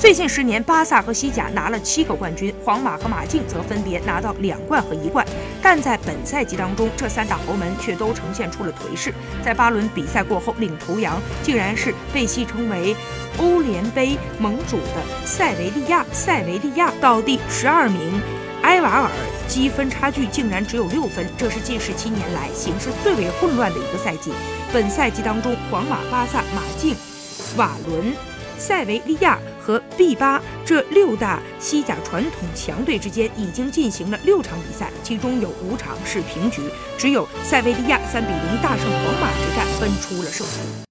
最近十年，巴萨和西甲拿了七个冠军，皇马和马竞则分别拿到两冠和一冠。但在本赛季当中，这三大豪门却都呈现出了颓势。在八轮比赛过后，领头羊竟然是被戏称为“欧联杯盟主”的塞维利亚。塞维利亚到第十二名埃瓦尔积分差距竟然只有六分，这是近十七年来形势最为混乱的一个赛季。本赛季当中，皇马、巴萨、马竞、瓦伦。塞维利亚和 B 八这六大西甲传统强队之间已经进行了六场比赛，其中有五场是平局，只有塞维利亚三比零大胜皇马之战分出了胜负。